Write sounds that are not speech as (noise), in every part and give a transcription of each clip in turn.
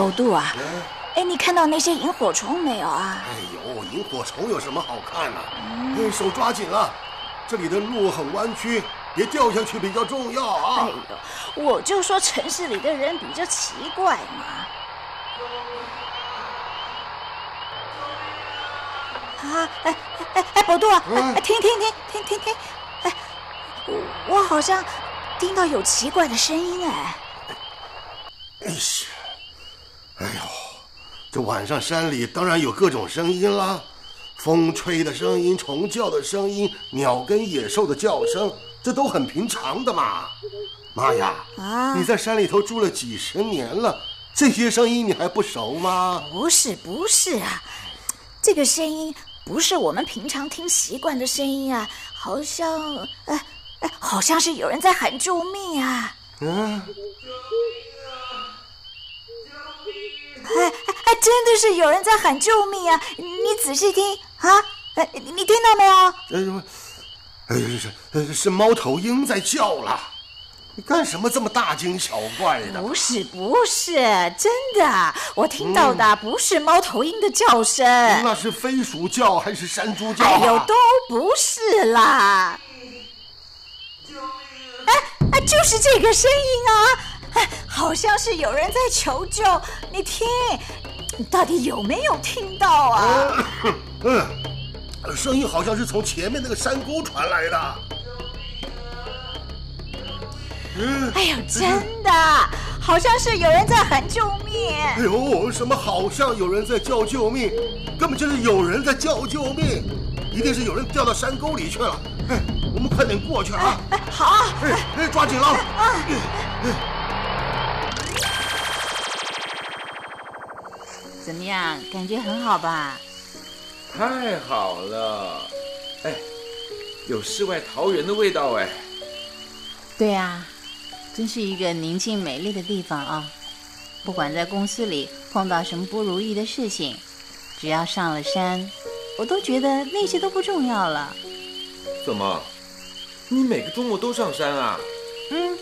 哎，宝杜啊，哎，你看到那些萤火虫没有啊？哎呦，萤火虫有什么好看的？哎，手抓紧了，这里的路很弯曲，别掉下去比较重要啊。哎呦，我就说城市里的人比较奇怪嘛。啊，哎哎哎，宝度啊，哎，停停停停停停，哎，我我好像听到有奇怪的声音哎。哎呀，哎呦，这晚上山里当然有各种声音啦，风吹的声音、虫叫的声音、鸟跟野兽的叫声，这都很平常的嘛。妈呀，啊你在山里头住了几十年了，这些声音你还不熟吗？不是不是啊，这个声音不是我们平常听习惯的声音啊，好像，哎哎，好像是有人在喊救命啊！嗯，哎哎哎，真的是有人在喊救命啊！你仔细听啊，哎，你你听到没有？哎呦，哎呦，是呃是猫头鹰在叫了。你干什么这么大惊小怪的？不是不是，真的，我听到的不是猫头鹰的叫声。那是飞鼠叫还是山猪叫、啊？哎呦，都不是啦！哎哎，就是这个声音啊！哎，好像是有人在求救。你听，你到底有没有听到啊？嗯，(coughs) 声音好像是从前面那个山沟传来的。嗯，哎呦，真的，好像是有人在喊救命。哎呦，什么好像有人在叫救命，根本就是有人在叫救命，一定是有人掉到山沟里去了。哎，我们快点过去啊！哎，好，哎哎，抓紧了！怎么样？感觉很好吧？太好了，哎，有世外桃源的味道哎。对啊，真是一个宁静美丽的地方啊！不管在公司里碰到什么不如意的事情，只要上了山，我都觉得那些都不重要了。怎么？你每个周末都上山啊？嗯，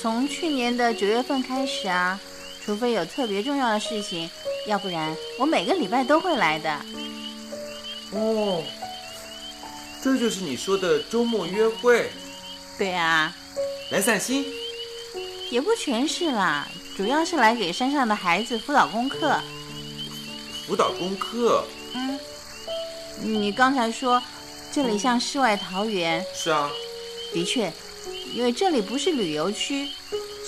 从去年的九月份开始啊，除非有特别重要的事情，要不然我每个礼拜都会来的。哦，这就是你说的周末约会，对啊，来散心。也不全是啦，主要是来给山上的孩子辅导功课。辅导功课？嗯，你刚才说这里像世外桃源，是啊，的确，因为这里不是旅游区，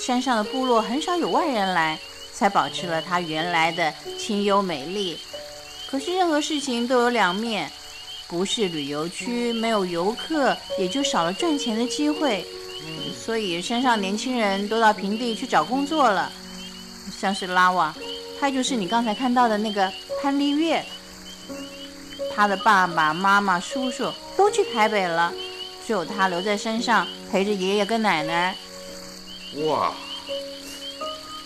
山上的部落很少有外人来，才保持了它原来的清幽美丽。可是任何事情都有两面，不是旅游区，没有游客，也就少了赚钱的机会。所以山上年轻人都到平地去找工作了，像是拉瓦，他就是你刚才看到的那个潘丽月，他的爸爸妈妈、叔叔都去台北了，只有他留在山上陪着爷爷跟奶奶。哇，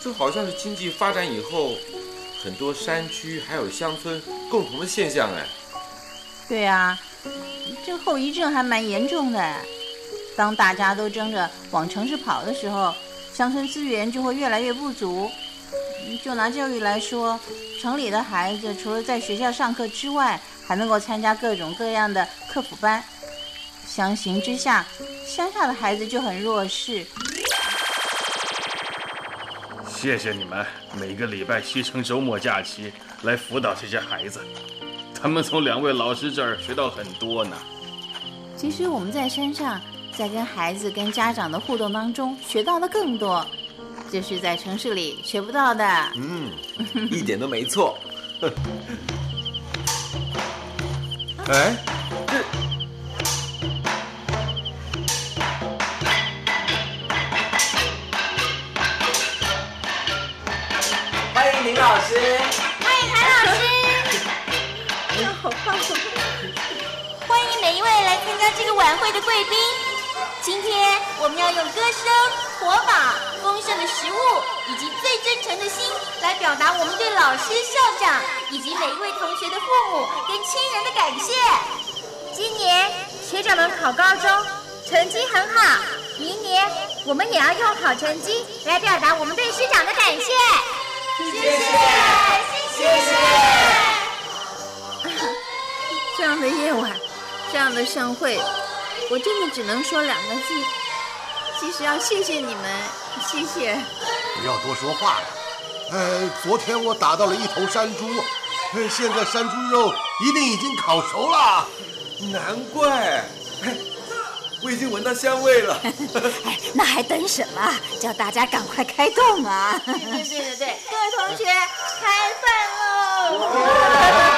这好像是经济发展以后很多山区还有乡村共同的现象哎。对啊，这后遗症还蛮严重的。当大家都争着往城市跑的时候，乡村资源就会越来越不足。就拿教育来说，城里的孩子除了在学校上课之外，还能够参加各种各样的课辅班。相形之下，乡下的孩子就很弱势。谢谢你们每个礼拜牺牲周末假期来辅导这些孩子，(laughs) 他们从两位老师这儿学到很多呢。其实我们在山上，在跟孩子、跟家长的互动当中，学到的更多。这是在城市里学不到的。嗯，(laughs) 一点都没错。(laughs) 哎，林老师。欢迎韩老师，哎呀好棒！欢迎每一位来参加这个晚会的贵宾。今天我们要用歌声、火把、丰盛的食物以及最真诚的心，来表达我们对老师、校长以及每一位同学的父母跟亲人的感谢。今年学长们考高中，成绩很好，明年我们也要用好成绩来表达我们对师长的感谢。谢谢，谢谢。(laughs) 这样的夜晚，这样的盛会，我真的只能说两个字，其实要谢谢你们，谢谢。不要多说话了。呃，昨天我打到了一头山猪，现在山猪肉一定已经烤熟了。难怪，我已经闻到香味了。(laughs) 哎，那还等什么？叫大家赶快开动啊！对对对对，(laughs) 各位同学，开饭喽！(laughs)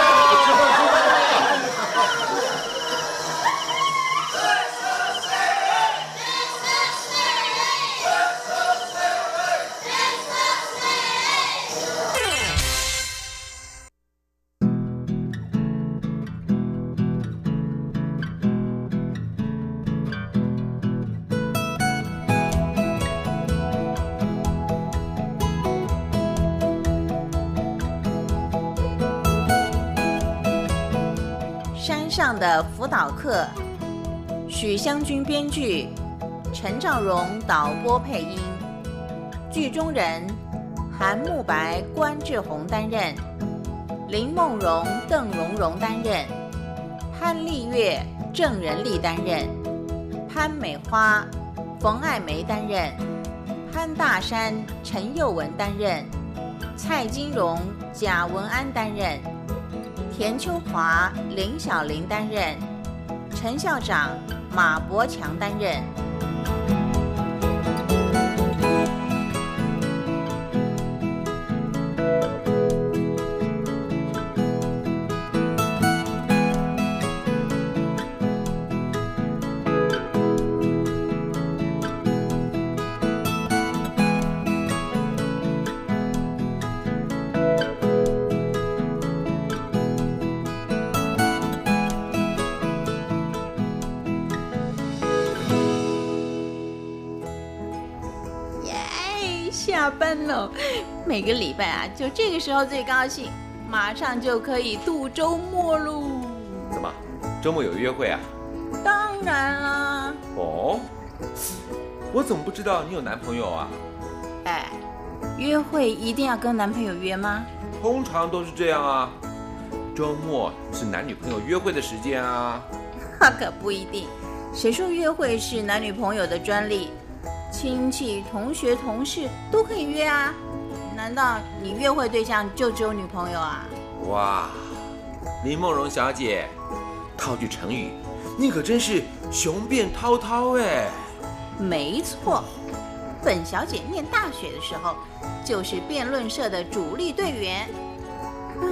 辅导课，许湘君编剧，陈兆荣导播配音，剧中人韩慕白、关志宏担任，林梦荣、邓蓉蓉担任，潘丽月、郑仁丽担任，潘美花、冯爱梅担任，潘大山、陈佑文担任，蔡金荣、贾文安担任。田秋华、林小玲担任，陈校长马伯强担任。每个礼拜啊，就这个时候最高兴，马上就可以度周末喽。怎么，周末有约会啊？当然啦，哦，我怎么不知道你有男朋友啊？哎，约会一定要跟男朋友约吗？通常都是这样啊。周末是男女朋友约会的时间啊。那 (laughs) 可不一定，谁说约会是男女朋友的专利？亲戚、同学、同事都可以约啊。难道你约会对象就只有女朋友啊？哇，林梦荣小姐，套句成语，你可真是雄辩滔滔哎。没错，本小姐念大学的时候就是辩论社的主力队员。唉，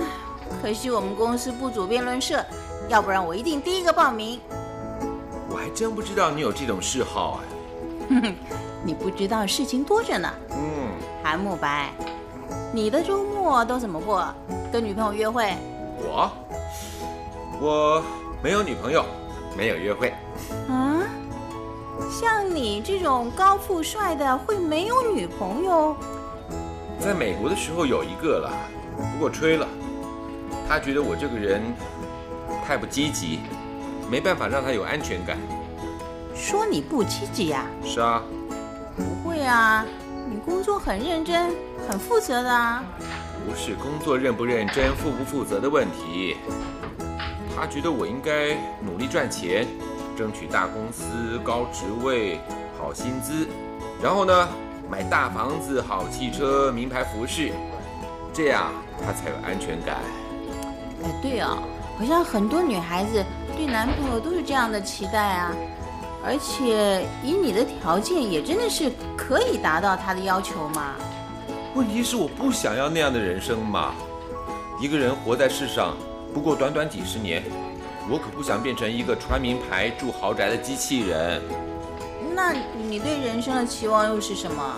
可惜我们公司不组辩论社，要不然我一定第一个报名。我还真不知道你有这种嗜好哎。哼哼，你不知道事情多着呢。嗯，韩慕白，你的周末都怎么过？跟女朋友约会？我，我没有女朋友，没有约会。啊？像你这种高富帅的会没有女朋友？在美国的时候有一个了，不过吹了。他觉得我这个人太不积极，没办法让他有安全感。说你不积极呀、是啊，不会啊，你工作很认真，很负责的啊。不是工作认不认真、负不负责的问题。他觉得我应该努力赚钱，争取大公司、高职位、好薪资，然后呢，买大房子、好汽车、名牌服饰，这样他才有安全感。哎，对哦，好像很多女孩子对男朋友都是这样的期待啊。而且以你的条件，也真的是可以达到他的要求嘛。问题是我不想要那样的人生嘛。一个人活在世上，不过短短几十年，我可不想变成一个穿名牌、住豪宅的机器人。那你对人生的期望又是什么？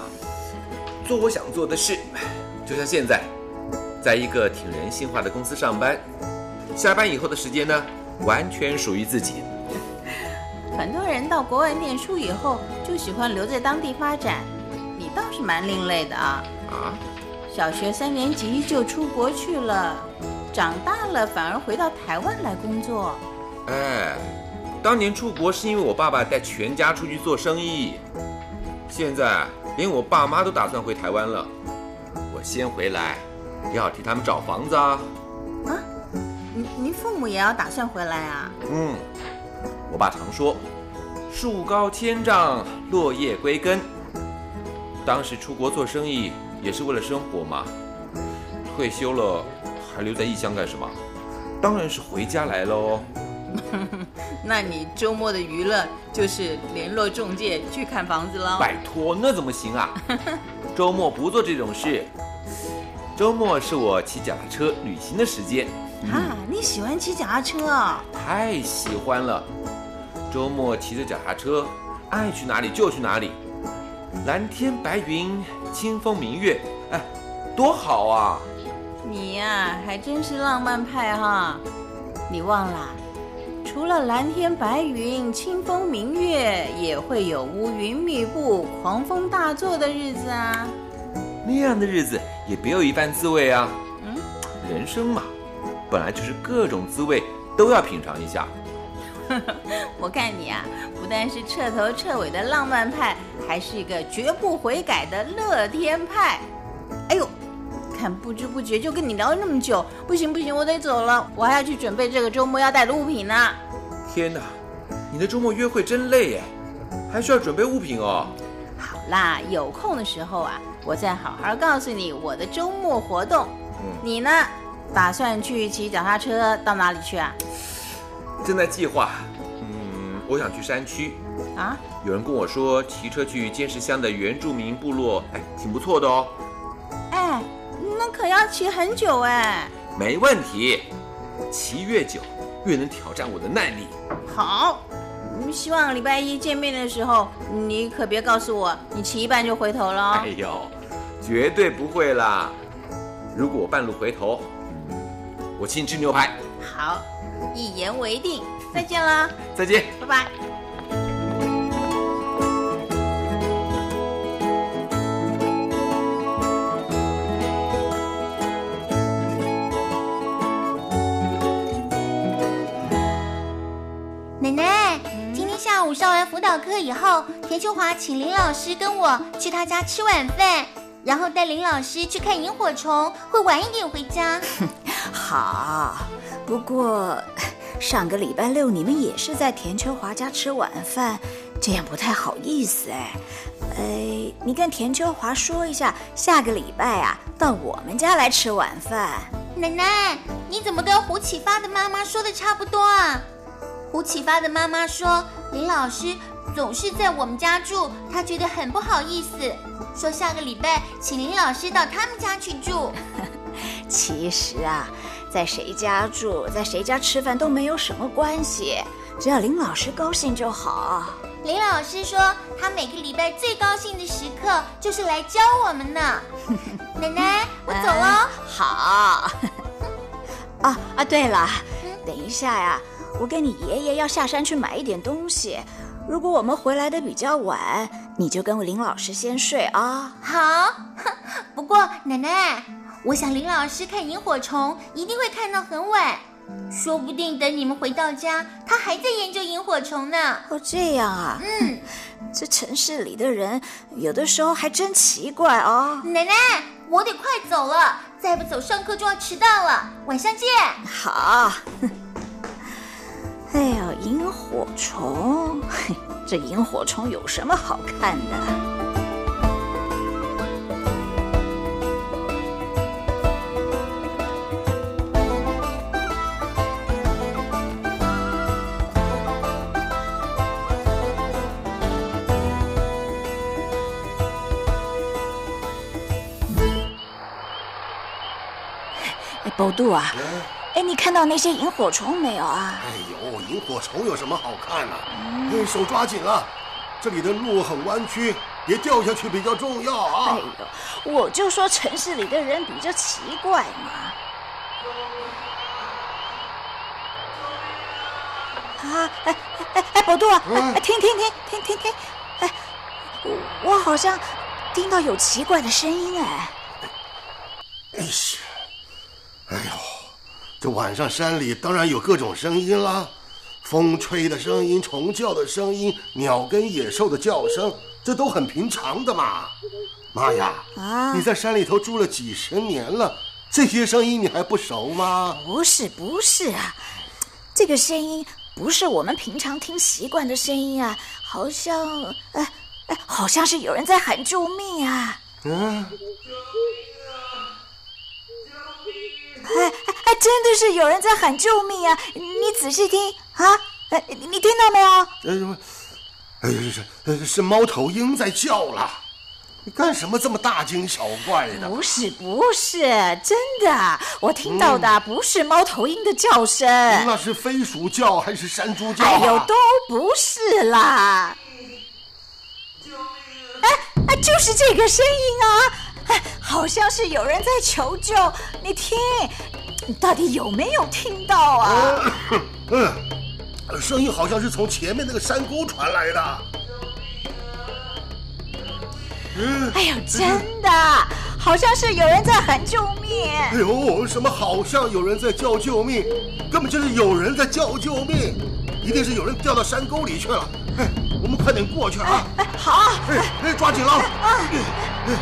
做我想做的事，就像现在，在一个挺人性化的公司上班，下班以后的时间呢，完全属于自己。很多人到国外念书以后，就喜欢留在当地发展，你倒是蛮另类的啊。啊？小学三年级就出国去了，长大了反而回到台湾来工作。哎，当年出国是因为我爸爸带全家出去做生意，现在连我爸妈都打算回台湾了。我先回来，要替他们找房子啊。啊？您您父母也要打算回来啊？嗯，我爸常说，树高千丈，落叶归根。当时出国做生意。也是为了生活嘛，退休了还留在异乡干什么？当然是回家来喽。(laughs) 那你周末的娱乐就是联络中介去看房子喽？拜托，那怎么行啊？周末不做这种事，周末是我骑脚踏车旅行的时间。啊，你喜欢骑脚踏车啊？太喜欢了，周末骑着脚踏车，爱去哪里就去哪里。蓝天白云，清风明月，哎，多好啊！你呀，还真是浪漫派哈！你忘了，除了蓝天白云、清风明月，也会有乌云密布、狂风大作的日子啊！那样的日子也别有一番滋味啊！嗯，人生嘛，本来就是各种滋味都要品尝一下。(laughs) 我看你啊，不但是彻头彻尾的浪漫派，还是一个绝不悔改的乐天派。哎呦，看不知不觉就跟你聊了那么久，不行不行，我得走了，我还要去准备这个周末要带的物品呢。天哪，你的周末约会真累耶，还需要准备物品哦。好啦，有空的时候啊，我再好好告诉你我的周末活动。嗯，你呢，打算去骑脚踏车到哪里去啊？正在计划，嗯，我想去山区啊。有人跟我说，骑车去尖石乡的原住民部落，哎，挺不错的哦。哎，那可要骑很久哎。没问题，骑越久，越能挑战我的耐力。好，希望礼拜一见面的时候，你可别告诉我你骑一半就回头了。哎呦，绝对不会啦！如果我半路回头，我请你吃牛排。好。一言为定，再见啦，再见，拜拜。奶奶，今天下午上完辅导课以后，田秋华请林老师跟我去他家吃晚饭，然后带林老师去看萤火虫，会晚一点回家。(laughs) 好。不过，上个礼拜六你们也是在田秋华家吃晚饭，这样不太好意思哎。哎，你跟田秋华说一下，下个礼拜啊，到我们家来吃晚饭。奶奶，你怎么跟胡启发的妈妈说的差不多啊？胡启发的妈妈说，林老师总是在我们家住，她觉得很不好意思，说下个礼拜请林老师到他们家去住。(laughs) 其实啊。在谁家住，在谁家吃饭都没有什么关系，只要林老师高兴就好。林老师说，他每个礼拜最高兴的时刻就是来教我们呢。(laughs) 奶奶，我走喽。好。(laughs) 啊啊，对了，等一下呀，我跟你爷爷要下山去买一点东西。如果我们回来的比较晚，你就跟林老师先睡啊。好。(laughs) 不过奶奶。我想林老师看萤火虫一定会看到很晚，说不定等你们回到家，他还在研究萤火虫呢。哦，这样啊。嗯，(laughs) 这城市里的人有的时候还真奇怪哦。奶奶，我得快走了，再不走上课就要迟到了。晚上见。好。(laughs) 哎呦，萤火虫，这萤火虫有什么好看的？宝杜啊，哎，你看到那些萤火虫没有啊？哎呦，萤火虫有什么好看的？哎，手抓紧了，这里的路很弯曲，别掉下去比较重要啊。哎呦，我就说城市里的人比较奇怪嘛。啊，哎哎哎，宝杜啊，哎，停停停停停停，哎，我我好像听到有奇怪的声音哎。哎呀，哎呦，这晚上山里当然有各种声音啦，风吹的声音、虫叫的声音、鸟跟野兽的叫声，这都很平常的嘛。妈呀，啊你在山里头住了几十年了，这些声音你还不熟吗？不是不是啊，这个声音不是我们平常听习惯的声音啊，好像哎哎，好像是有人在喊救命啊！嗯，哎哎哎，真的是有人在喊救命啊！你仔细听啊，哎，你你听到没有？呃，哎呀，是呃是猫头鹰在叫了，你干什么这么大惊小怪的？不是不是，真的，我听到的不是猫头鹰的叫声。那是飞鼠叫还是山猪叫、啊？哎呦，都不是啦！哎哎，就是这个声音啊！哎，好像是有人在求救。你听，你到底有没有听到啊？嗯，(coughs) 声音好像是从前面那个山沟传来的。嗯，哎呦，真的，好像是有人在喊救命。哎呦，什么好像有人在叫救命，根本就是有人在叫救命，一定是有人掉到山沟里去了。哎，我们快点过去啊！哎，好，哎哎，抓紧了！啊，哎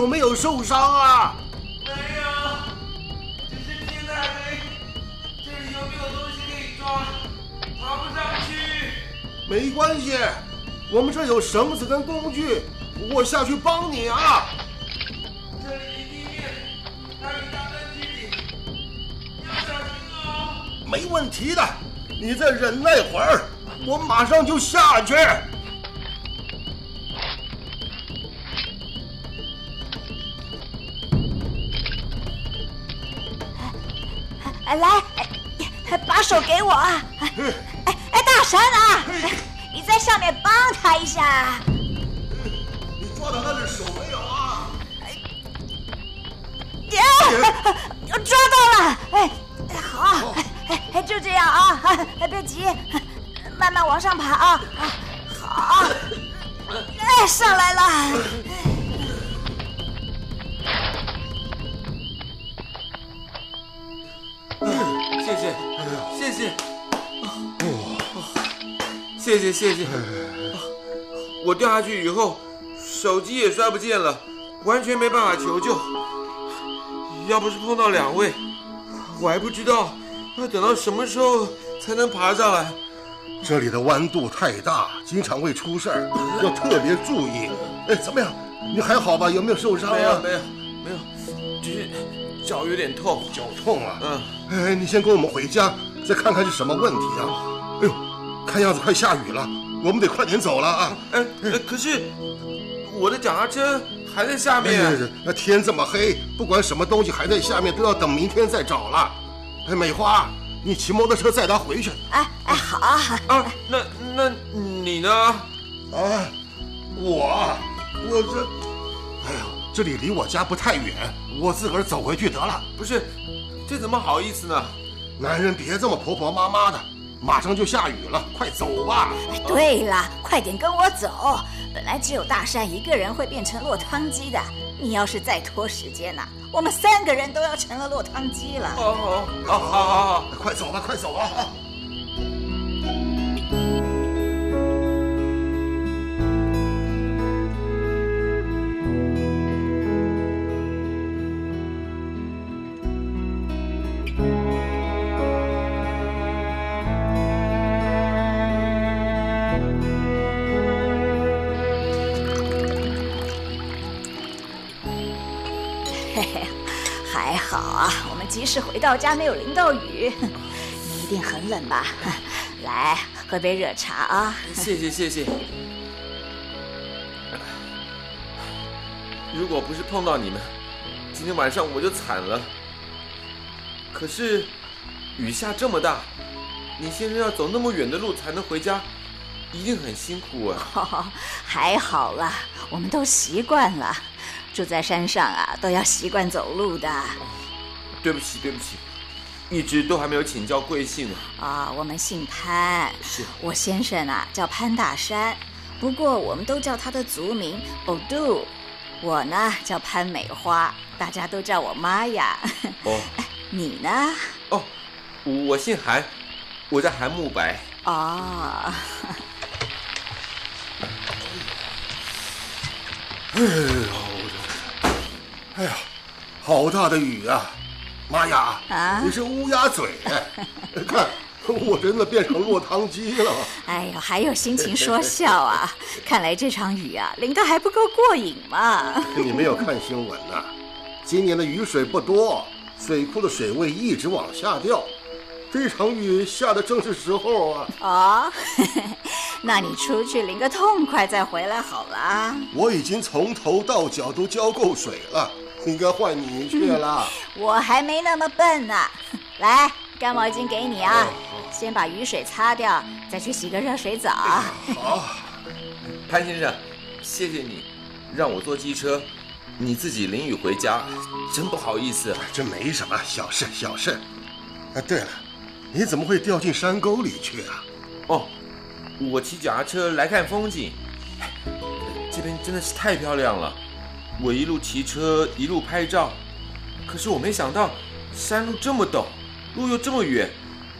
有没有受伤啊？没有，只是天太黑，这里有没有东西可以抓？爬不上去。没关系，我们这有绳子跟工具，我下去帮你啊。这里离地面还有一大段距离，要小心哦。没问题的，你再忍耐会儿，我马上就下去。我啊！哎哎哎，大神啊，哎你在上面帮他一下。你抓到他的手没有啊？呀，抓到了！哎，好，哎哎，就这样啊，哎，别急，慢慢往上爬啊。好，哎，上来了。谢谢谢谢。我掉下去以后，手机也摔不见了，完全没办法求救。要不是碰到两位，我还不知道要等到什么时候才能爬上来。这里的弯度太大，经常会出事儿，要特别注意。哎，怎么样？你还好吧？有没有受伤啊？没有没有没有，只是脚有点痛。脚痛啊？嗯，哎，你先跟我们回家，再看看是什么问题啊？哎呦，看样子快下雨了，我们得快点走了啊！哎，呃可是我的脚踏车还在下哎面。呀，那天这么黑，不管什么东西还在下面，都要等明天再找了。哎，美花，你骑摩托车载他回去。哎哎，好。啊，那那你呢？啊，我，我这，哎呀，这里离我家不太远，我自个儿走回去得了。不是，这怎么好意思呢？男人别这么婆婆妈妈的，马上就下雨了，快走吧。对了，快点跟我走。本来只有大山一个人会变成落汤鸡的，你要是再拖时间呐、我们三个人都要成了落汤鸡了。哦哦哦，好好好。快走吧，快走吧。到家，没有淋到雨。(laughs) 你一定很冷吧？(laughs) 来，喝杯热茶啊。谢谢谢谢。如果不是碰到你们，今天晚上我就惨了。可是雨下这么大，你先生要走那么远的路才能回家，一定很辛苦啊。哦，(laughs) 还好啦，我们都习惯了。住在山上啊，都要习惯走路的。对不起对不起，一直都还没有请教贵姓呢。啊，我们姓潘，是我先生啊叫潘大山，不过我们都叫他的族名欧杜。我呢叫潘美花，大家都叫我妈呀。哦 (laughs) 你呢？哦，我姓韩，我叫韩慕白。哦，哎呦，哎呀，好大的雨啊！妈呀，啊你是乌鸦嘴哎！(laughs) 看，我真的变成落汤鸡了。哎呦，还有心情说笑啊？(laughs) 看来这场雨啊淋得还不够过瘾嘛。你没有看新闻呐、今年的雨水不多，水库的水位一直往下掉。这场雨下的正是时候啊！哦，(laughs) 那你出去淋个痛快再回来好了。我已经从头到脚都浇够水了，应该换你去了。(laughs) 我还没那么笨呢。(laughs) 来，干毛巾给你啊，先把雨水擦掉，再去洗个热水澡。(laughs) 好，潘先生，谢谢你让我坐机车，你自己淋雨回家，真不好意思。这没什么，小事小事。啊，对了，你怎么会掉进山沟里去啊？哦，我骑脚踏车来看风景，哎这边真的是太漂亮了。我一路骑车一路拍照，可是我没想到山路这么陡，路又这么远，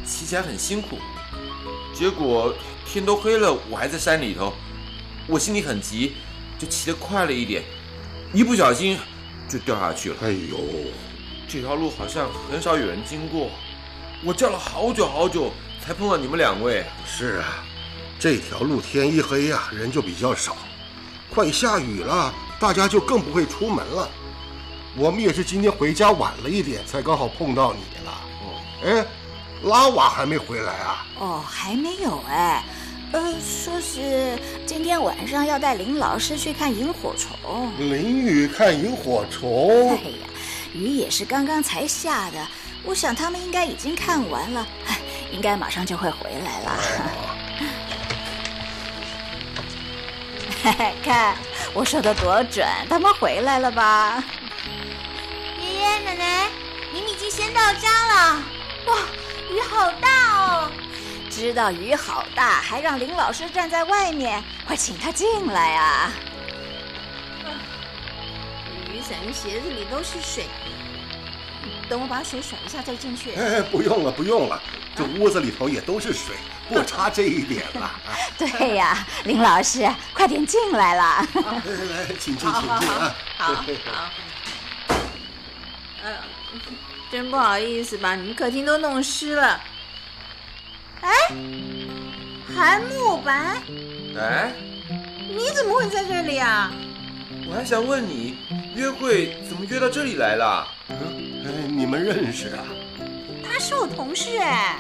骑起来很辛苦。结果天都黑了，我还在山里头，我心里很急，就骑得快了一点，一不小心就掉下去了。哎呦，这条路好像很少有人经过，我叫了好久好久才碰到你们两位。是啊，这条路天一黑呀、人就比较少。快下雨了，大家就更不会出门了。我们也是今天回家晚了一点，才刚好碰到你了。哦，哎，拉瓦还没回来啊？哦，还没有哎。呃，说是今天晚上要带林老师去看萤火虫。淋雨看萤火虫哎，呀，雨也是刚刚才下的，我想他们应该已经看完了，哎应该马上就会回来了。(laughs) 嘿嘿，看我说的多准，他们回来了吧？爷爷奶奶，你们已经先到家了。哇，雨好大哦！知道雨好大，还让林老师站在外面，快请他进来啊！雨伞跟鞋子里都是水，等我把水甩一下再进去。哎，不用了，不用了，这屋子里头也都是水，不差这一点了。啊 (laughs) 对呀，林老师，快点进来了。(laughs) 来来，请进，请进啊！好好，(laughs) 呃，真不好意思把你们客厅都弄湿了。哎，韩慕白，哎，你怎么会在这里啊？我还想问你，约会怎么约到这里来了？嗯，你们认识啊？他是我同事哎。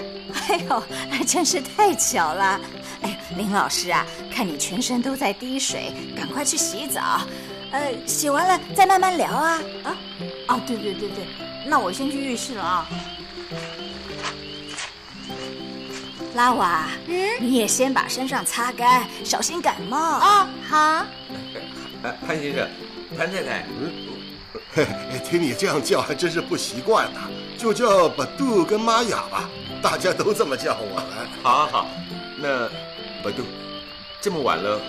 哎呦，真是太巧了！哎，林老师啊，看你全身都在滴水，赶快去洗澡。呃，洗完了再慢慢聊啊。啊，哦，对对对对，那我先去浴室了啊。拉瓦，嗯，你也先把身上擦干，小心感冒。哦，好。哎，潘先生，潘太太，嘿嘿，(laughs) 听你这样叫还真是不习惯呐，就叫巴杜跟玛雅吧，大家都这么叫我。好好好，那百度，这么晚了，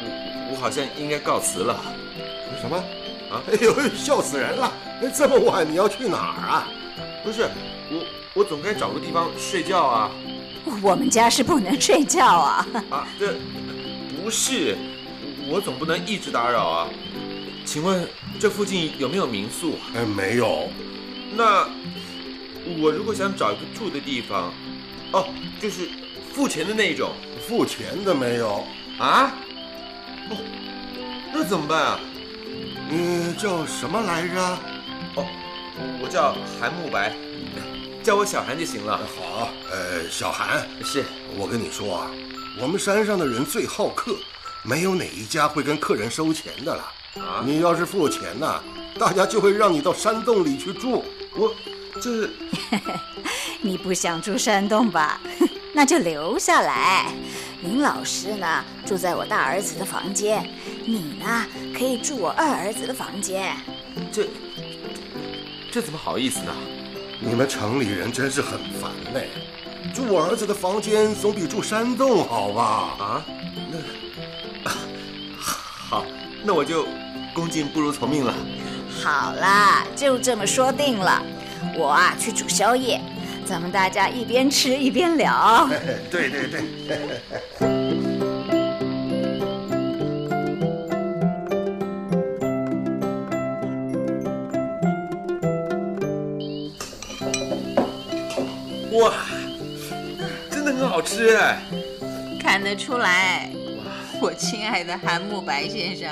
我我好像应该告辞了。什么？啊哎呦，笑死人了！这么晚你要去哪儿啊？不是，我我总该找个地方睡觉啊。我们家是不能睡觉啊。啊，这不是，我总不能一直打扰啊。请问这附近有没有民宿？哎，没有。那我如果想找一个住的地方，哦，就是付钱的那种付钱的没有。啊？哦，那怎么办啊？你叫什么来着？哦，我叫韩慕白，叫我小韩就行了。好，呃，小韩，是，我跟你说啊，我们山上的人最好客，没有哪一家会跟客人收钱的了。啊你要是付钱呐、大家就会让你到山洞里去住。我这 (laughs) 你不想住山洞吧？(laughs) 那就留下来。林老师呢，住在我大儿子的房间，你呢，可以住我二儿子的房间。这这怎么好意思呢？你们城里人真是很烦嘞，住我儿子的房间总比住山洞好吧？啊，那好，那我就恭敬不如从命了。好啦，就这么说定了。我啊，去煮宵夜，咱们大家一边吃一边聊。(laughs) 对对对，哇，真的很好吃哎！看得出来，我亲爱的韩慕白先生，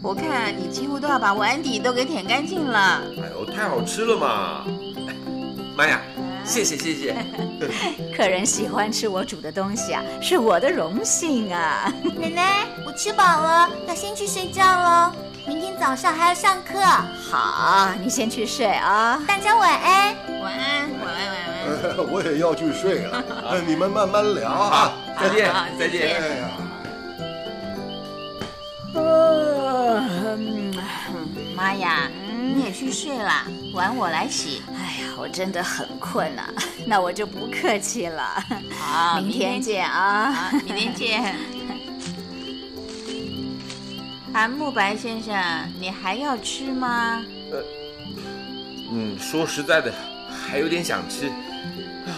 我看你几乎都要把碗底都给舔干净了。哎呦，太好吃了嘛！哎妈呀，谢谢谢谢。(laughs) 客人喜欢吃我煮的东西啊，是我的荣幸啊。(laughs) 奶奶，我吃饱了，要先去睡觉喽。明天早上还要上课，好，你先去睡啊。大家晚安。晚安，晚安，晚安。呃 (laughs) 我也要去睡了，呃你们慢慢聊啊。再见再见。哎呀，嗯妈呀，你也去睡啦，碗我来洗。我真的很困啊，(laughs) 那我就不客气了。好，明天见啊。好，明天见。(laughs) 韩慕白先生，你还要吃吗？呃嗯，说实在的，还有点想吃，哎，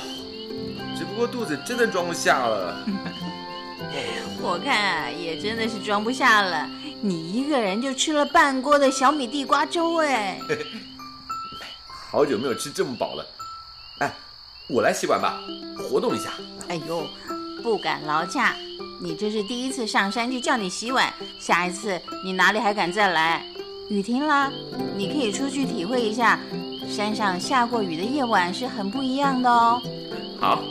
只不过肚子真的装不下了。(laughs) 我看啊，也真的是装不下了。你一个人就吃了半锅的小米地瓜粥，哎，好久没有吃这么饱了。哎，我来洗碗吧，活动一下。哎呦，不敢劳驾。你这是第一次上山就叫你洗碗，下一次你哪里还敢再来？雨停了，你可以出去体会一下，山上下过雨的夜晚是很不一样的哦。好，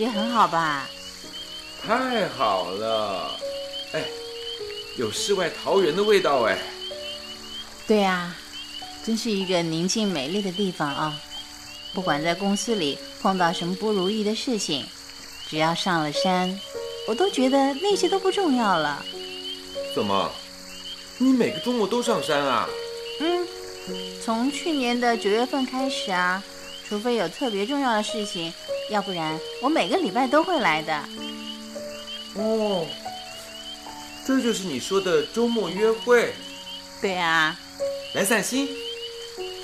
觉很好吧？太好了，哎，有世外桃源的味道哎。对啊，真是一个宁静美丽的地方啊！不管在公司里碰到什么不如意的事情，只要上了山，我都觉得那些都不重要了。怎么？你每个周末都上山啊？嗯，从去年的九月份开始啊，除非有特别重要的事情，要不然我每个礼拜都会来的。哦，这就是你说的周末约会，对啊，来散心。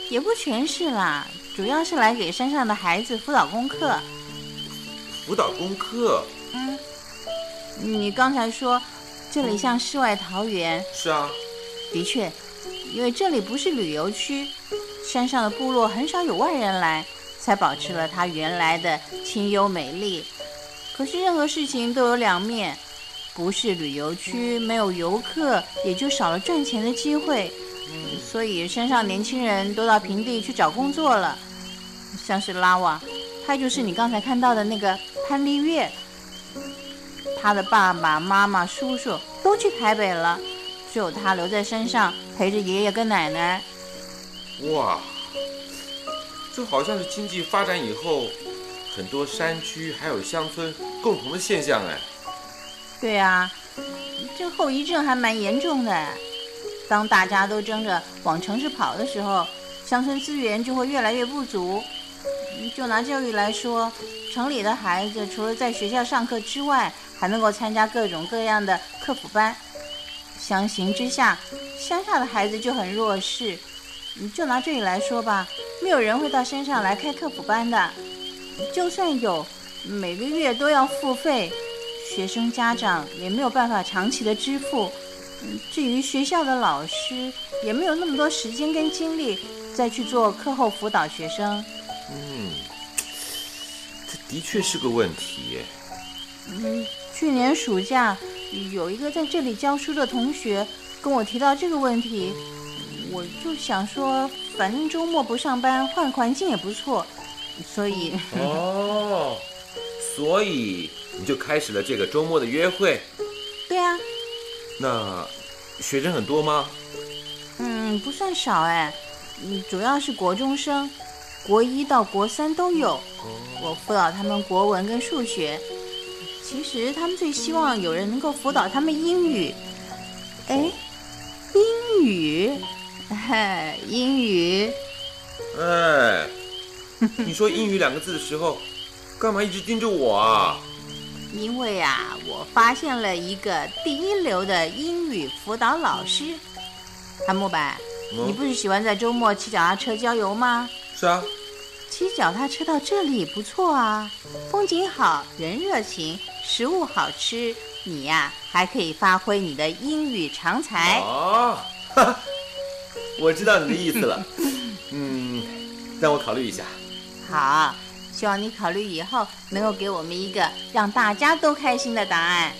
也不全是啦，主要是来给山上的孩子辅导功课。辅导功课？嗯，你刚才说这里像世外桃源，是啊，的确，因为这里不是旅游区，山上的部落很少有外人来，才保持了它原来的清幽美丽。可是任何事情都有两面，不是旅游区，没有游客，也就少了赚钱的机会。所以山上年轻人都到平地去找工作了，像是拉瓦，他就是你刚才看到的那个潘丽月，他的爸爸妈妈、叔叔都去台北了。只有他留在山上陪着爷爷跟奶奶。哇，这好像是经济发展以后很多山区还有乡村共同的现象哎。对啊，这后遗症还蛮严重的。当大家都争着往城市跑的时候，乡村资源就会越来越不足。就拿教育来说，城里的孩子除了在学校上课之外，还能够参加各种各样的课辅班。相形之下，乡下的孩子就很弱势。嗯就拿这里来说吧，没有人会到山上来开课辅班的。就算有，每个月都要付费，学生家长也没有办法长期的支付。嗯至于学校的老师，也没有那么多时间跟精力再去做课后辅导学生。嗯，这的确是个问题耶。嗯，去年暑假有一个在这里教书的同学跟我提到这个问题，我就想说，反正周末不上班，换环境也不错，所以哦，所以你就开始了这个周末的约会。对啊，那学生很多吗？嗯，不算少哎，嗯，主要是国中生，国一到国三都有。我辅导他们国文跟数学，其实他们最希望有人能够辅导他们英语。哎，英语，嘿，(laughs) 英语，哎，你说英语两个字的时候，干嘛一直盯着我啊？因为啊，我发现了一个第一流的英语辅导老师。韩木板，嗯你不是喜欢在周末骑脚踏车郊游吗？是啊，骑脚踏车到这里不错啊，风景好，人热情，食物好吃，你呀、还可以发挥你的英语长才。我知道你的意思了。嗯，让我考虑一下。好，希望你考虑以后能够给我们一个让大家都开心的答案。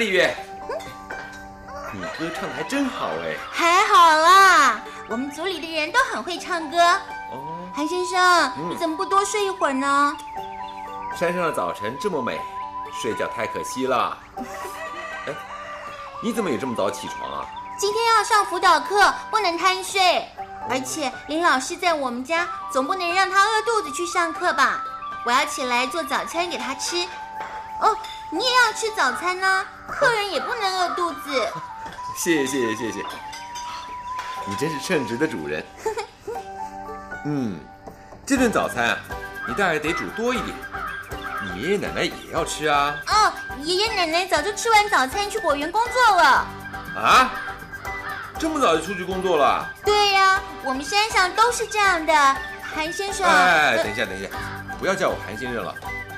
丽月。你歌唱的还真好哎。还好啦，我们组里的人都很会唱歌。哦，韩先生，嗯你怎么不多睡一会儿呢？山上的早晨这么美，睡觉太可惜了。(laughs) 哎，你怎么也这么早起床啊？今天要上辅导课，不能贪睡。而且林老师在我们家，总不能让他饿肚子去上课吧？我要起来做早餐给他吃。哦，你也要吃早餐呢？客人也不能饿肚子。(laughs) 谢谢谢谢谢谢，你真是称职的主人。(laughs) 嗯，这顿早餐啊，你大概得煮多一点。你爷爷奶奶也要吃啊。哦，爷爷奶奶早就吃完早餐去果园工作了。啊？这么早就出去工作了？对呀、我们山上都是这样的。韩先生，哎，呃等一下等一下，不要叫我韩先生了，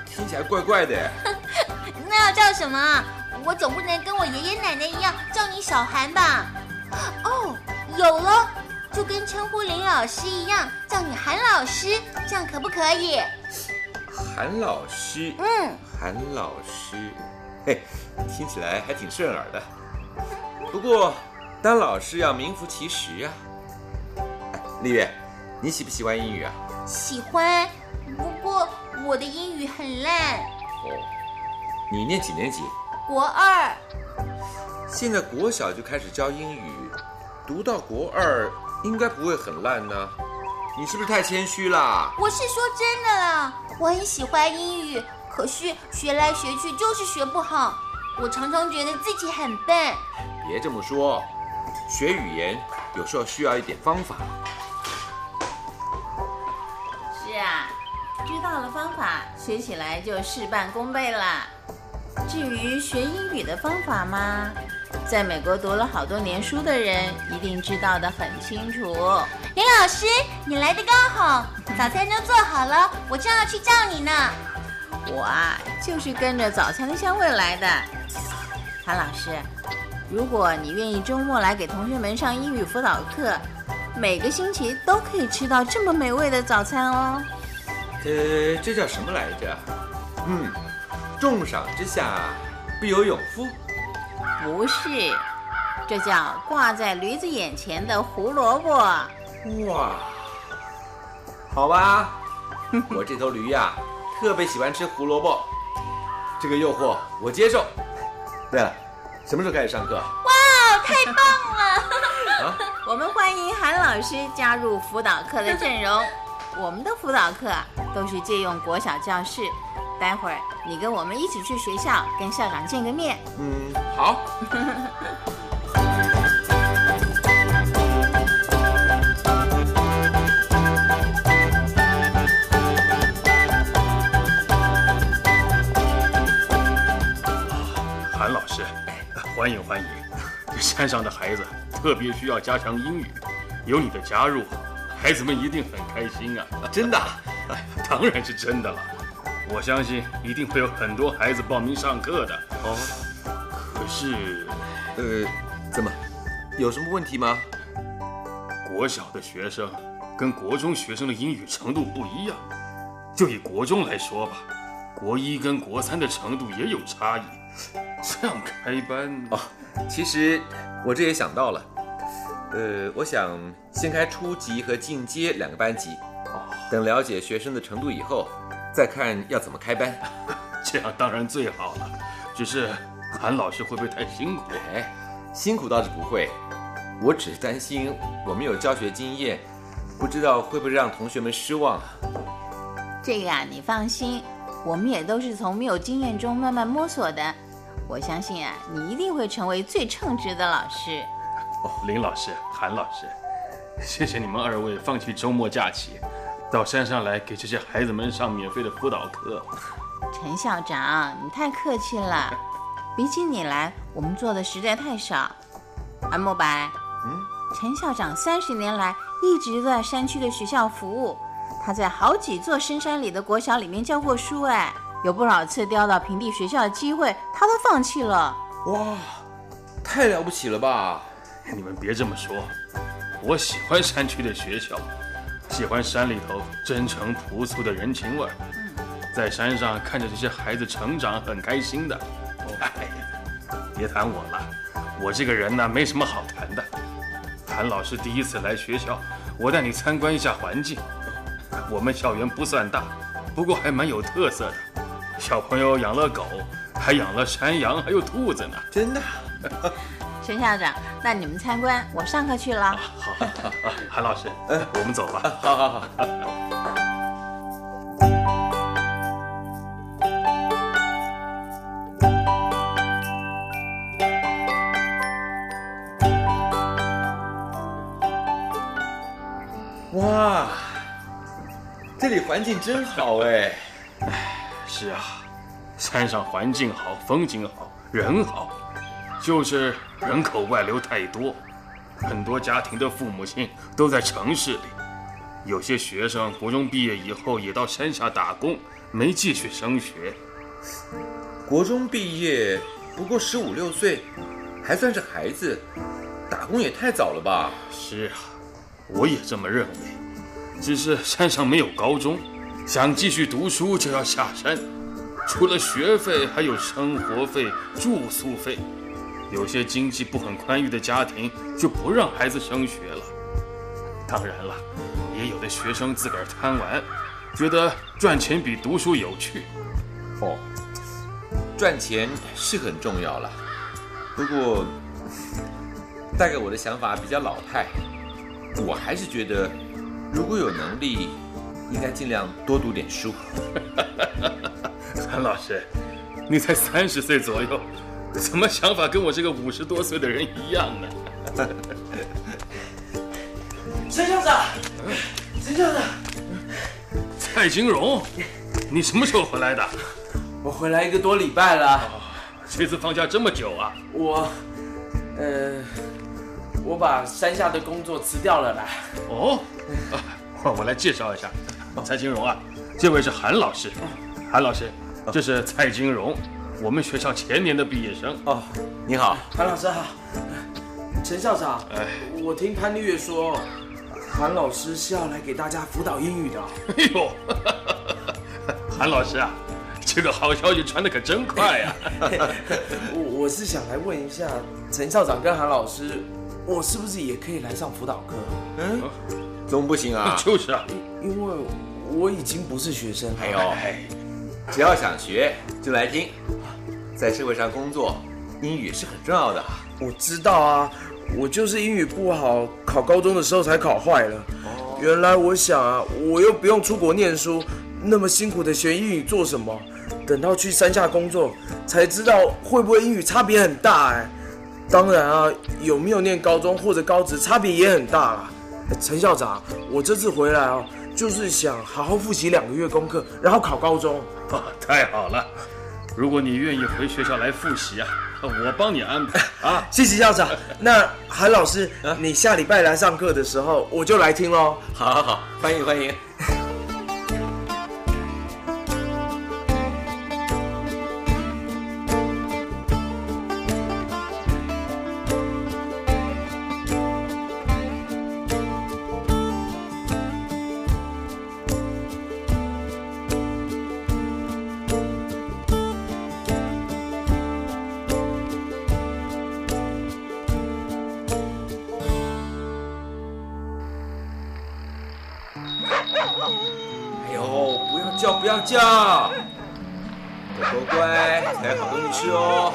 听起来怪怪的。(laughs) 那要叫什么啊？我总不能跟我爷爷奶奶一样叫你小韩吧？(gasps) 哦，有了，就跟称呼林老师一样，叫你韩老师，这样可不可以？(sighs) 韩老师，嗯，韩老师，嘿，听起来还挺顺耳的。不过，当老师要名副其实呀、哎丽月，你喜不喜欢英语啊？喜欢，不过我的英语很烂，哦，你念几年级？国二。现在国小就开始教英语，读到国二应该不会很烂呢。你是不是太谦虚啦？我是说真的啦，我很喜欢英语，可是学来学去就是学不好，我常常觉得自己很笨。别这么说，学语言有时候需要一点方法。是啊，知道了方法，学起来就事半功倍啦。至于学英语的方法吗？在美国读了好多年书的人一定知道的很清楚。林老师，你来的刚好，早餐都做好了，我正要去叫你呢。我啊，就是跟着早餐的香味来的。韩老师，如果你愿意周末来给同学们上英语辅导课，每个星期都可以吃到这么美味的早餐哦。呃，这叫什么来着？嗯，重赏之下必有勇夫。不是，这叫挂在驴子眼前的胡萝卜。哇，好吧，(laughs) 我这头驴呀、特别喜欢吃胡萝卜，这个诱惑我接受。对了，什么时候开始上课哇，太棒了！(laughs) 啊？我们欢迎韩老师加入辅导课的阵容。我们的辅导课都是借用国小教室。待会儿你跟我们一起去学校跟校长见个面。嗯，好。韩老师，欢迎欢迎！山上的孩子特别需要加强英语，有你的加入，孩子们一定很开心啊！真的？哎，当然是真的了。我相信一定会有很多孩子报名上课的。哦，可是，呃，怎么，有什么问题吗？国小的学生跟国中学生的英语程度不一样。就以国中来说吧，国一跟国三的程度也有差异。这样开班哦，其实我这也想到了。呃，我想先开初级和进阶两个班级。哦，等了解学生的程度以后。再看要怎么开班，(laughs) 这样当然最好了。只是韩老师会不会太辛苦？哎，辛苦倒是不会，我只是担心我没有教学经验，不知道会不会让同学们失望。这个啊，你放心，我们也都是从没有经验中慢慢摸索的。我相信啊，你一定会成为最称职的老师。哦，林老师、韩老师，谢谢你们二位放弃周末假期。到山上来给这些孩子们上免费的辅导课。(laughs) 陈校长，你太客气了。比起你来，我们做的实在太少。安慕白，嗯，陈校长三十年来一直在山区的学校服务，他在好几座深山里的国小里面教过书，哎，有不少次调到平地学校的机会，他都放弃了。哇，太了不起了吧！(laughs) 你们别这么说，我喜欢山区的学校。喜欢山里头真诚朴素的人情味儿，嗯在山上看着这些孩子成长，很开心的。哎呀，别谈我了，我这个人呢没什么好谈的。谭老师第一次来学校，我带你参观一下环境。我们校园不算大，不过还蛮有特色的。小朋友养了狗，还养了山羊，还有兔子呢。真的。陈校长，那你们参观，我上课去了。好，韩老师，我们走吧。好好好。哇，这里环境真好哎！哎，是啊，山上环境好，风景好，人好。就是人口外流太多，很多家庭的父母亲都在城市里，有些学生国中毕业以后也到山下打工，没继续升学。国中毕业不过十五六岁，还算是孩子，打工也太早了吧？是啊，我也这么认为。只是山上没有高中，想继续读书就要下山，除了学费，还有生活费、住宿费。有些经济不很宽裕的家庭就不让孩子升学了。当然了，也有的学生自个儿贪玩，觉得赚钱比读书有趣。哦，赚钱是很重要了，不过大概我的想法比较老派，我还是觉得如果有能力，应该尽量多读点书。(laughs) 韩老师，你才三十岁左右。(laughs) 怎么想法跟我这个五十多岁的人一样呢？(laughs) 陈校长，陈校长，蔡金荣，你什么时候回来的？我回来一个多礼拜了。这次放假这么久啊？我，呃，我把山下的工作辞掉了啦。哦，我来介绍一下，蔡金荣啊，这位是韩老师，韩老师，这是蔡金荣。我们学校前年的毕业生哦，你好，韩老师好，陈校长，哎，我听潘丽月说，韩老师是要来给大家辅导英语的。哎呦，(laughs) 韩老师啊，这个好消息传的可真快呀！(laughs) 我我是想来问一下陈校长跟韩老师，我是不是也可以来上辅导课？嗯，怎么不行啊？(laughs) 就是啊，因为我已经不是学生了。哎呦，只要想学就来听。在社会上工作，英语是很重要的。我知道啊，我就是英语不好，考高中的时候才考坏了。原来我想啊，我又不用出国念书，那么辛苦的学英语做什么？等到去山下工作，才知道会不会英语差别很大哎。当然啊，有没有念高中或者高职，差别也很大啦。陈校长，我这次回来啊，就是想好好复习两个月功课，然后考高中。(laughs) 哦，太好了！如果你愿意回学校来复习啊，我帮你安排 (laughs) 啊。谢谢校长。那韩老师，你下礼拜来上课的时候，我就来听喽。好好好，欢迎欢迎。哎呦，不要叫，不要叫，狗狗乖才有好东西吃哦。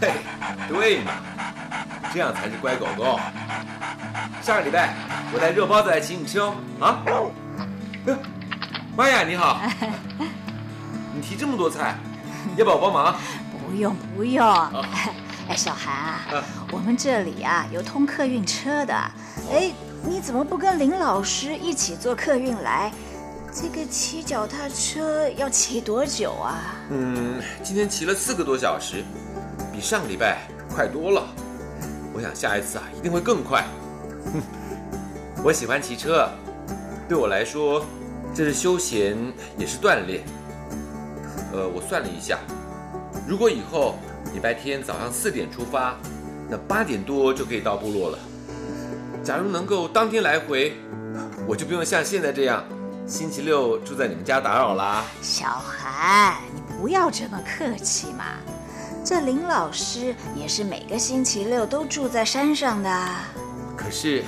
嘿，对嘛，这样才是乖狗狗。下个礼拜我带热包子来请你吃哦。啊？呃妈呀，你好，你提这么多菜，要不要我帮忙？不用不用。哎，小韩啊，我们这里啊有通客运车的。哎，你怎么不跟林老师一起坐客运来？这个骑脚踏车要骑多久啊？嗯，今天骑了四个多小时，比上个礼拜快多了。我想下一次啊一定会更快。哼，(laughs) 我喜欢骑车，对我来说这是休闲也是锻炼。呃，我算了一下，如果以后礼拜天早上四点出发，那八点多就可以到部落了。假如能够当天来回，我就不用像现在这样，星期六住在你们家打扰啦。小韩，你不要这么客气嘛。这林老师也是每个星期六都住在山上的。可是，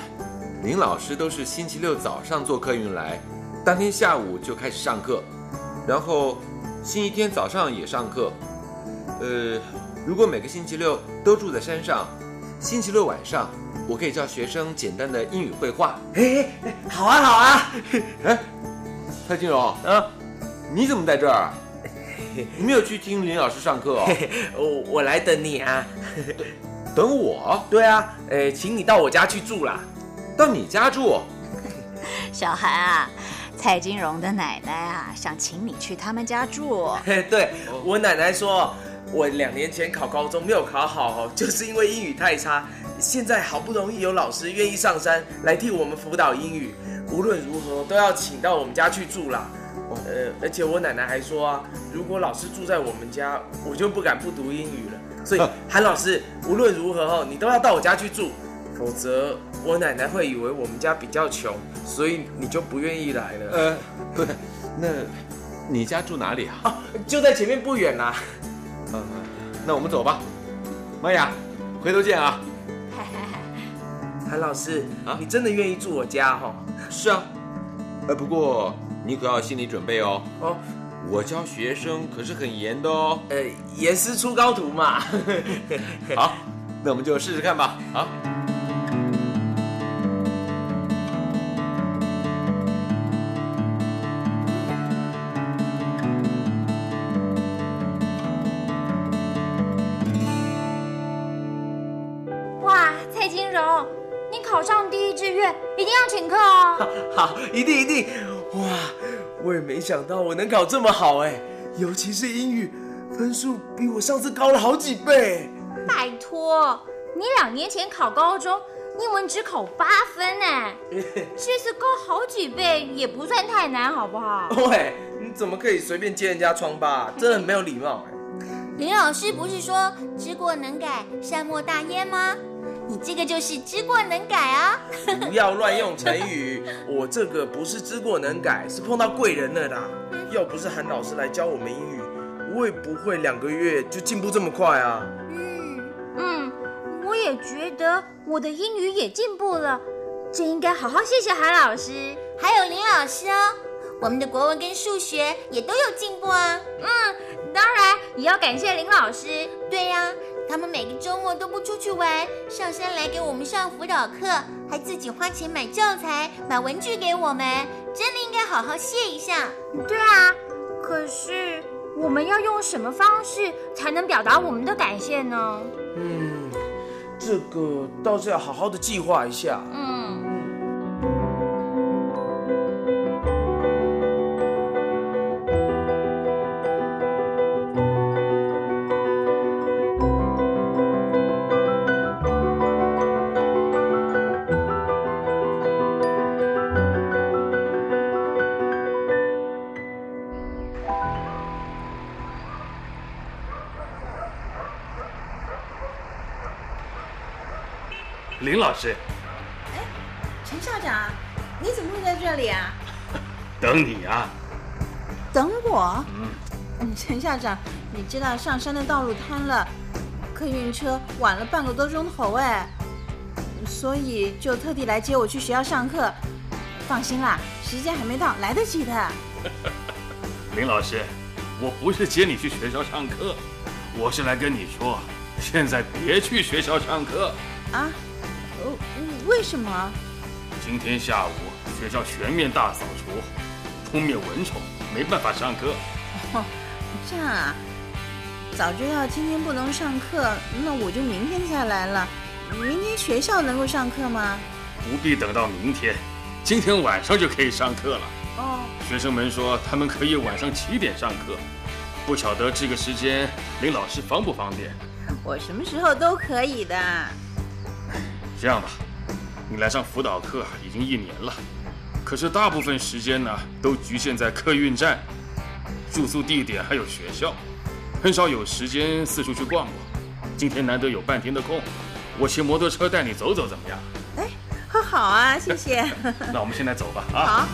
林老师都是星期六早上坐客运来，当天下午就开始上课，然后星期天早上也上课。呃，如果每个星期六都住在山上，星期六晚上我可以教学生简单的英语绘画。哎哎，好啊好啊。(laughs) 哎，蔡金荣，啊，你怎么在这儿？(laughs) 你没有去听林老师上课哦？(laughs) 我我来等你啊。等我？对啊，哎，请你到我家去住啦。到你家住？小韩啊，蔡金荣的奶奶啊，想请你去他们家住。嘿，对我奶奶说，我两年前考高中没有考好哦，(laughs) 就是因为英语太差。现在好不容易有老师愿意上山来替我们辅导英语，无论如何都要请到我们家去住啦。呃，而且我奶奶还说啊，如果老师住在我们家，我就不敢不读英语了。所以 (laughs) 韩老师，无论如何哦，你都要到我家去住，否则我奶奶会以为我们家比较穷，所以你就不愿意来了。呃，对，那你家住哪里啊？哦，(laughs) 就在前面不远啦。嗯，那我们走吧。玛雅，回头见啊。韩老师啊你真的愿意住我家哈、是啊，呃，不过你可要有心理准备哦。哦？我教学生可是很严的哦。呃，严师出高徒嘛。(laughs) 好，那我们就试试看吧。啊。请客哦。好，一定一定。哇，我也没想到我能考这么好哎，尤其是英语，分数比我上次高了好几倍。拜托，你两年前考高中，英文只考八分呢，(laughs) 这次高好几倍也不算太难，好不好？喂，你怎么可以随便揭人家疮疤？真的很没有礼貌哎。林老师不是说知过能改，善莫大焉吗？你这个就是知过能改啊！不要乱用成语，我这个不是知过能改，是碰到贵人了啦。要不是韩老师来教我们英语，我也不会两个月就进步这么快啊。嗯嗯，我也觉得我的英语也进步了，这应该好好谢谢韩老师，还有林老师哦。我们的国文跟数学也都有进步啊。嗯，当然也要感谢林老师。对呀、他们每个周末都不出去玩，上山来给我们上辅导课，还自己花钱买教材、买文具给我们，真的应该好好谢一下。对啊，可是我们要用什么方式才能表达我们的感谢呢？嗯，这个倒是要好好的计划一下。嗯，校长，你知道上山的道路瘫了，客运车晚了半个多钟头哎，所以就特地来接我去学校上课。放心啦，时间还没到，来得及的。(laughs) 林老师，我不是接你去学校上课，我是来跟你说，现在别去学校上课。啊？呃，为什么？今天下午学校全面大扫除，扑灭蚊虫，没办法上课。哦，这样啊？早知道今天不能上课，那我就明天再来了。明天学校能够上课吗？不必等到明天，今天晚上就可以上课了。哦，学生们说他们可以晚上七点上课，不晓得这个时间林老师方不方便？我什么时候都可以的。这样吧，你来上辅导课已经一年了，可是大部分时间呢都局限在客运站、住宿地点还有学校，很少有时间四处去逛逛。今天难得有半天的空，我骑摩托车带你走走，怎么样？哎，好好啊，谢谢。(laughs) 那我们现在走吧，啊。好。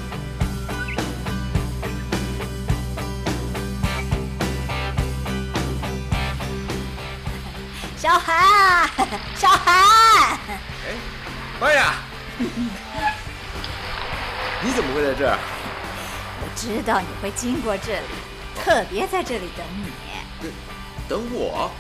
小韩，小韩，哎，妈呀！(laughs) 你怎么会在这儿？我知道你会经过这里，特别在这里等你。等我？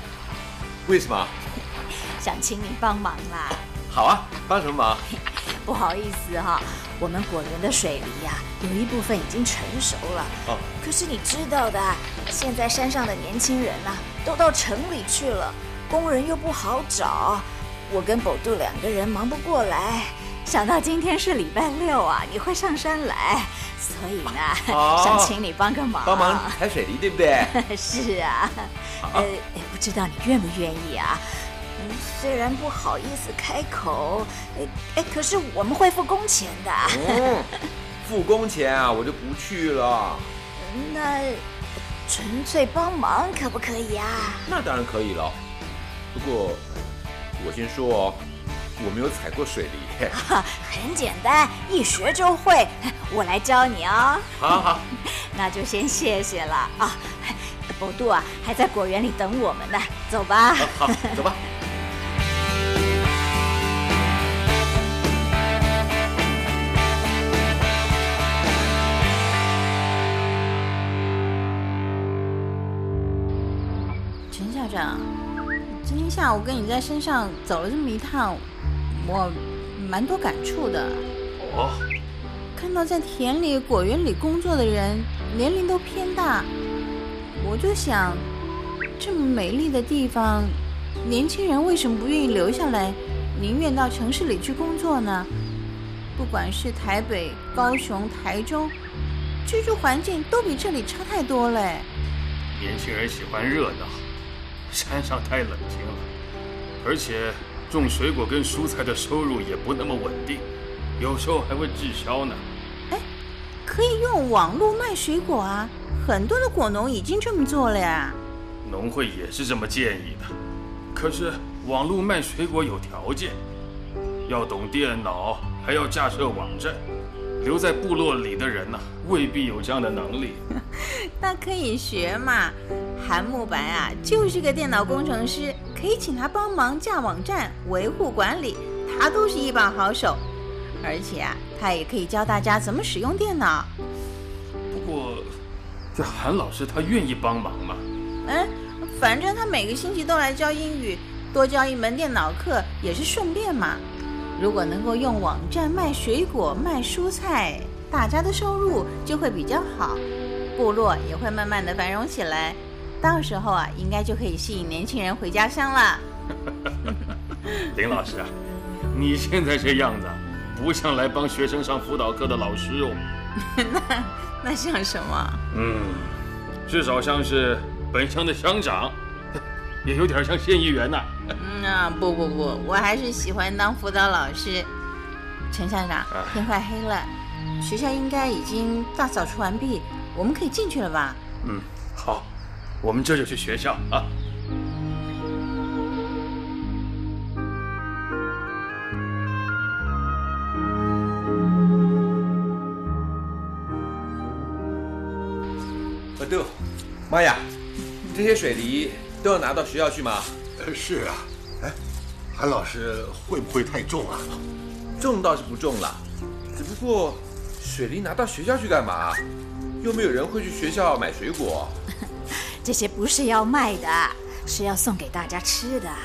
为什么？(laughs) 想请你帮忙啦。好啊，帮什么忙？(laughs) 不好意思哈，我们果园的水梨呀，有一部分已经成熟了。哦。可是你知道的，现在山上的年轻人呐，都到城里去了。工人又不好找，我跟宝杜两个人忙不过来。想到今天是礼拜六啊，你会上山来，所以呢，哦想请你帮个忙。帮忙抬水泥，对不对？(laughs) 是啊，呃，不知道你愿不愿意啊？嗯，虽然不好意思开口，哎哎，可是我们会付工钱的。嗯，(laughs) 付工钱啊，我就不去了。那纯粹帮忙可不可以啊？那当然可以了。不过我先说哦，我没有踩过水梨。(laughs) 很简单，一学就会。(laughs) 我来教你哦。好好，(laughs) 那就先谢谢了啊。博杜啊，还在果园里等我们呢，走吧。好，走吧。陈校长，今天下午跟你在山上走了这么一趟，我蛮多感触的。哦，看到在田里、果园里工作的人年龄都偏大，我就想，这么美丽的地方，年轻人为什么不愿意留下来，宁愿到城市里去工作呢？不管是台北、高雄、台中，居住环境都比这里差太多了。年轻人喜欢热闹，山上太冷清了，而且种水果跟蔬菜的收入也不那么稳定，有时候还会滞销呢。哎可以用网络卖水果啊，很多的果农已经这么做了呀。农会也是这么建议的，可是网络卖水果有条件，要懂电脑，还要架设网站。留在部落里的人呢、未必有这样的能力。(laughs) 那可以学嘛。韩慕白啊，就是个电脑工程师，可以请他帮忙架网站、维护管理，他都是一把好手。而且啊，他也可以教大家怎么使用电脑。不过，这韩老师他愿意帮忙吗？嗯，反正他每个星期都来教英语，多教一门电脑课也是顺便嘛。如果能够用网站卖水果、卖蔬菜，大家的收入就会比较好，部落也会慢慢的繁荣起来。到时候啊，应该就可以吸引年轻人回家乡了。(laughs) 林老师啊，你现在这样子，不像来帮学生上辅导课的老师哦。(laughs) 那那像什么？嗯，至少像是本乡的乡长，(laughs) 也有点像县议员呐。嗯啊，不不不，我还是喜欢当辅导老师。陈校长，天快黑了，学校应该已经大扫除完毕，我们可以进去了吧？嗯，好，我们这就去学校啊。呃，对，妈呀，这些水梨都要拿到学校去吗？呃，是啊。哎，韩老师会不会太重啊？重倒是不重了，只不过水梨拿到学校去干嘛？又没有人会去学校买水果。这些不是要卖的，是要送给大家吃的。啊，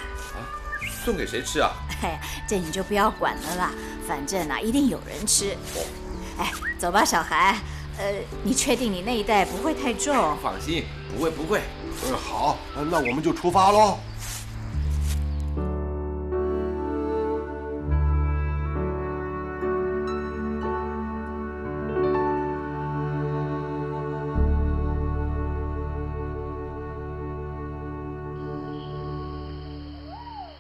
送给谁吃啊？哎，这你就不要管了啦，反正啊，一定有人吃。哎，走吧，小韩。呃，你确定你那一袋不会太重？放心，不会不会。嗯，好，那我们就出发喽。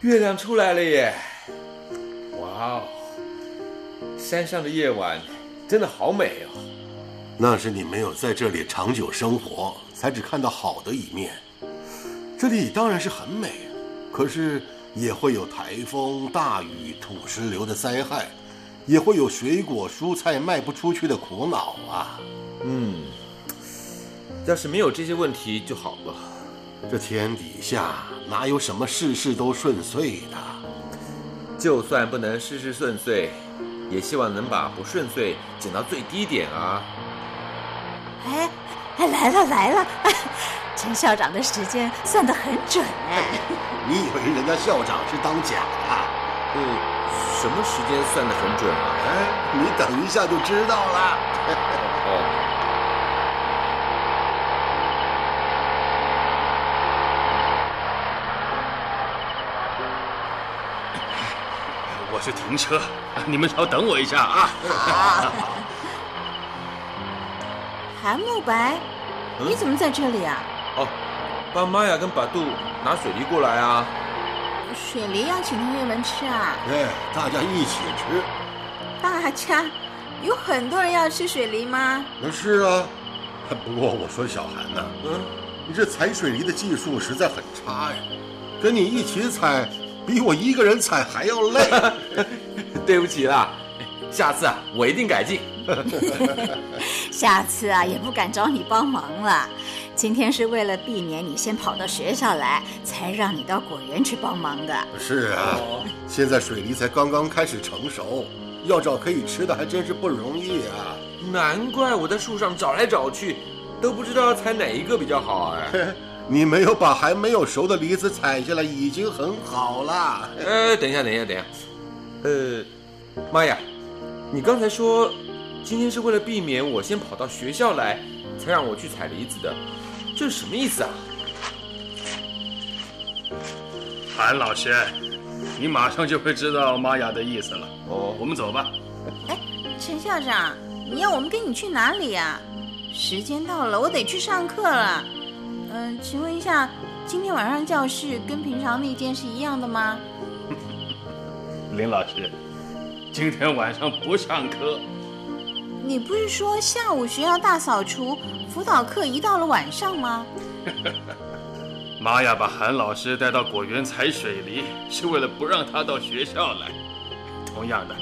月亮出来了耶！哇哦，山上的夜晚真的好美哦。那是你没有在这里长久生活，才只看到好的一面。这里当然是很美，可是也会有台风、大雨、土石流的灾害，也会有水果、蔬菜卖不出去的苦恼啊。嗯，要是没有这些问题就好了。这天底下哪有什么事事都顺遂的？就算不能事事顺遂，也希望能把不顺遂减到最低点啊！哎，哎，来了来了，(laughs) 陈校长的时间算得很准哎。(laughs) 你以为人家校长是当假的？嗯，什么时间算得很准啊？哎，你等一下就知道了。我去停车，(laughs) 你们稍等我一下啊！韩慕白，你怎么在这里啊？哦，帮妈呀跟百度拿水梨过来啊！水梨要请同学们吃啊？对，大家一起吃。大家有很多人要吃水梨吗？那是啊。(laughs) 不过我说小韩呐，嗯，你这采水梨的技术实在很差呀，跟你一起采。比我一个人采还要累，(laughs) 对不起啦，下次啊，我一定改进。(laughs) (laughs) 下次啊，也不敢找你帮忙了。今天是为了避免你先跑到学校来，才让你到果园去帮忙的。是啊，现在水梨才刚刚开始成熟，要找可以吃的还真是不容易啊。难怪我在树上找来找去，都不知道采哪一个比较好哎。你没有把还没有熟的梨子采下来，已经很好了。呃，等一下，等一下，等一下。呃，妈呀，你刚才说今天是为了避免我先跑到学校来，才让我去采梨子的，这是什么意思啊？韩老师，你马上就会知道玛雅的意思了。哦，我们走吧。哎，陈校长，你要我们跟你去哪里呀？时间到了，我得去上课了。嗯，请问一下，今天晚上教室跟平常那间是一样的吗？林老师，今天晚上不上课。你不是说下午学校大扫除，辅导课移到了晚上吗？(laughs) 玛雅把韩老师带到果园采水梨，是为了不让他到学校来。同样的，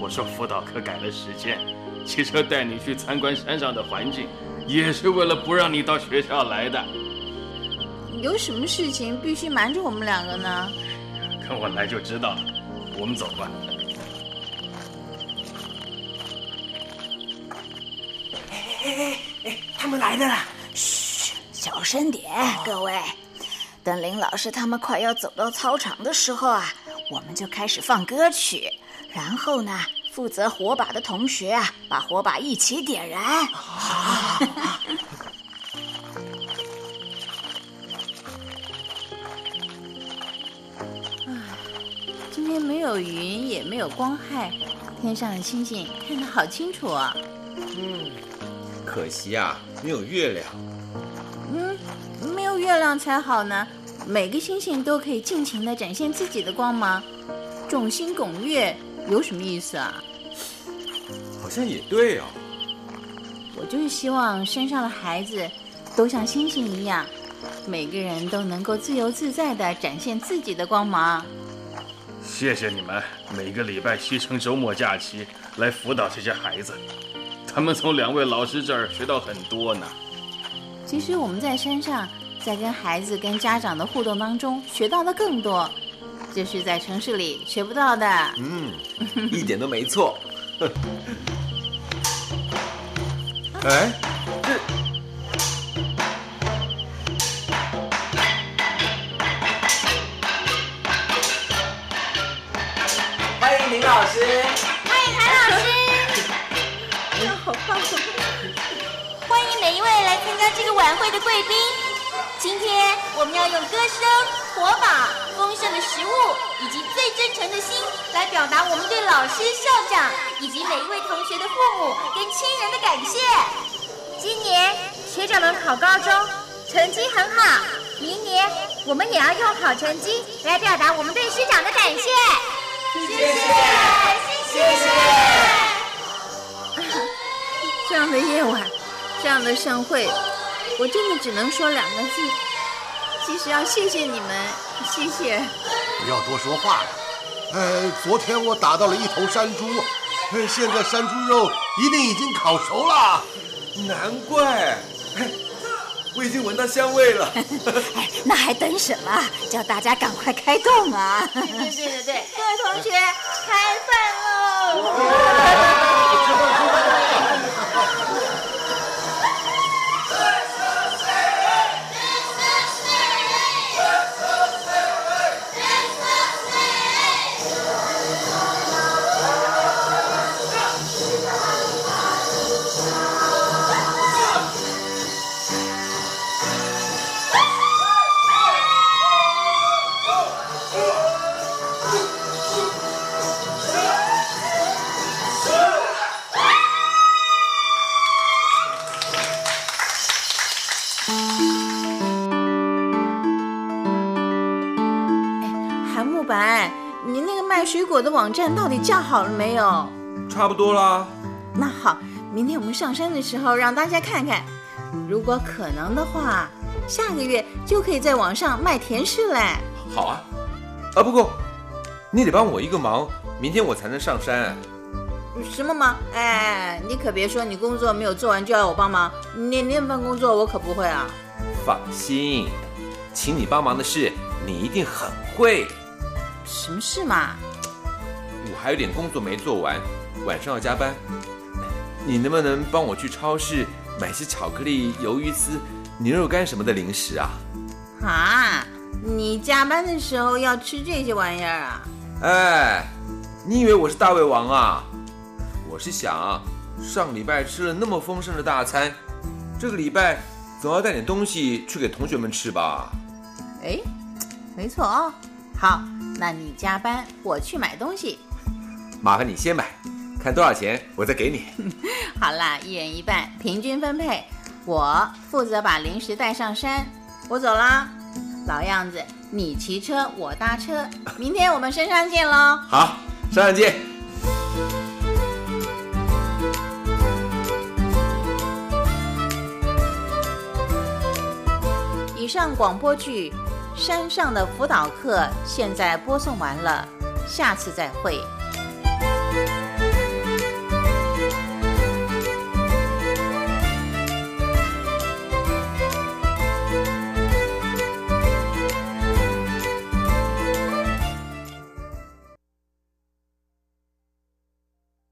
我说辅导课改了时间，骑车带你去参观山上的环境。也是为了不让你到学校来的。有什么事情必须瞒着我们两个呢？跟我来就知道了。我们走吧。哎哎哎哎，他们来了！嘘，小声点，各位。等林老师他们快要走到操场的时候啊，我们就开始放歌曲。然后呢，负责火把的同学啊，把火把一起点燃。(laughs) 今天没有云，也没有光害，天上的星星看得好清楚啊。嗯，可惜啊，没有月亮。嗯，没有月亮才好呢。每个星星都可以尽情的展现自己的光芒，众星拱月有什么意思啊？好像也对哦。我就是希望山上的孩子都像星星一样，每个人都能够自由自在地展现自己的光芒。谢谢你们每个礼拜牺牲周末假期来辅导这些孩子，他们从两位老师这儿学到很多呢。其实我们在山上，在跟孩子、跟家长的互动当中学到的更多，这是在城市里学不到的。嗯，一点都没错。(laughs) 哎，这欢迎林老师。欢迎谭老师，哎呀，好棒！欢迎每一位来参加这个晚会的贵宾。今天我们要用歌声、火把、丰盛的食物以及最真诚的心，来表达我们对老师、校长以及每一位同学的父母跟亲人的感谢。今年学长们考高中，成绩很好，明年我们也要用好成绩来表达我们对师长的感谢。谢谢，谢谢。这样的夜晚，这样的盛会，我真的只能说两个字，其实要谢谢你们，谢谢。不要多说话了。呃，昨天我打到了一头山猪，呃现在山猪肉一定已经烤熟了。难怪，哎我已经闻到香味了。(laughs) 哎，那还等什么？叫大家赶快开动啊！对对对对对，各位同学，开饭喽！(laughs) 白，你那个卖水果的网站到底架好了没有？差不多啦。那好，明天我们上山的时候让大家看看，如果可能的话，下个月就可以在网上卖甜食嘞。好啊，啊不过你得帮我一个忙，明天我才能上山。什么忙？哎，你可别说你工作没有做完就要我帮忙，你那份工作我可不会啊。放心，请你帮忙的事你一定很会。什么事嘛？我还有点工作没做完，晚上要加班。你能不能帮我去超市买些巧克力、鱿鱼丝、牛肉干什么的零食啊？啊，你加班的时候要吃这些玩意儿啊？哎，你以为我是大胃王啊？我是想，上礼拜吃了那么丰盛的大餐，这个礼拜总要带点东西去给同学们吃吧？哎，没错哦。好，那你加班，我去买东西。麻烦你先买，看多少钱，我再给你。(laughs) 好啦，一人一半，平均分配。我负责把零食带上山。我走啦，老样子，你骑车，我搭车。明天我们山上见喽。好，山上见。以上广播剧《山上的辅导课》现在播送完了，下次再会。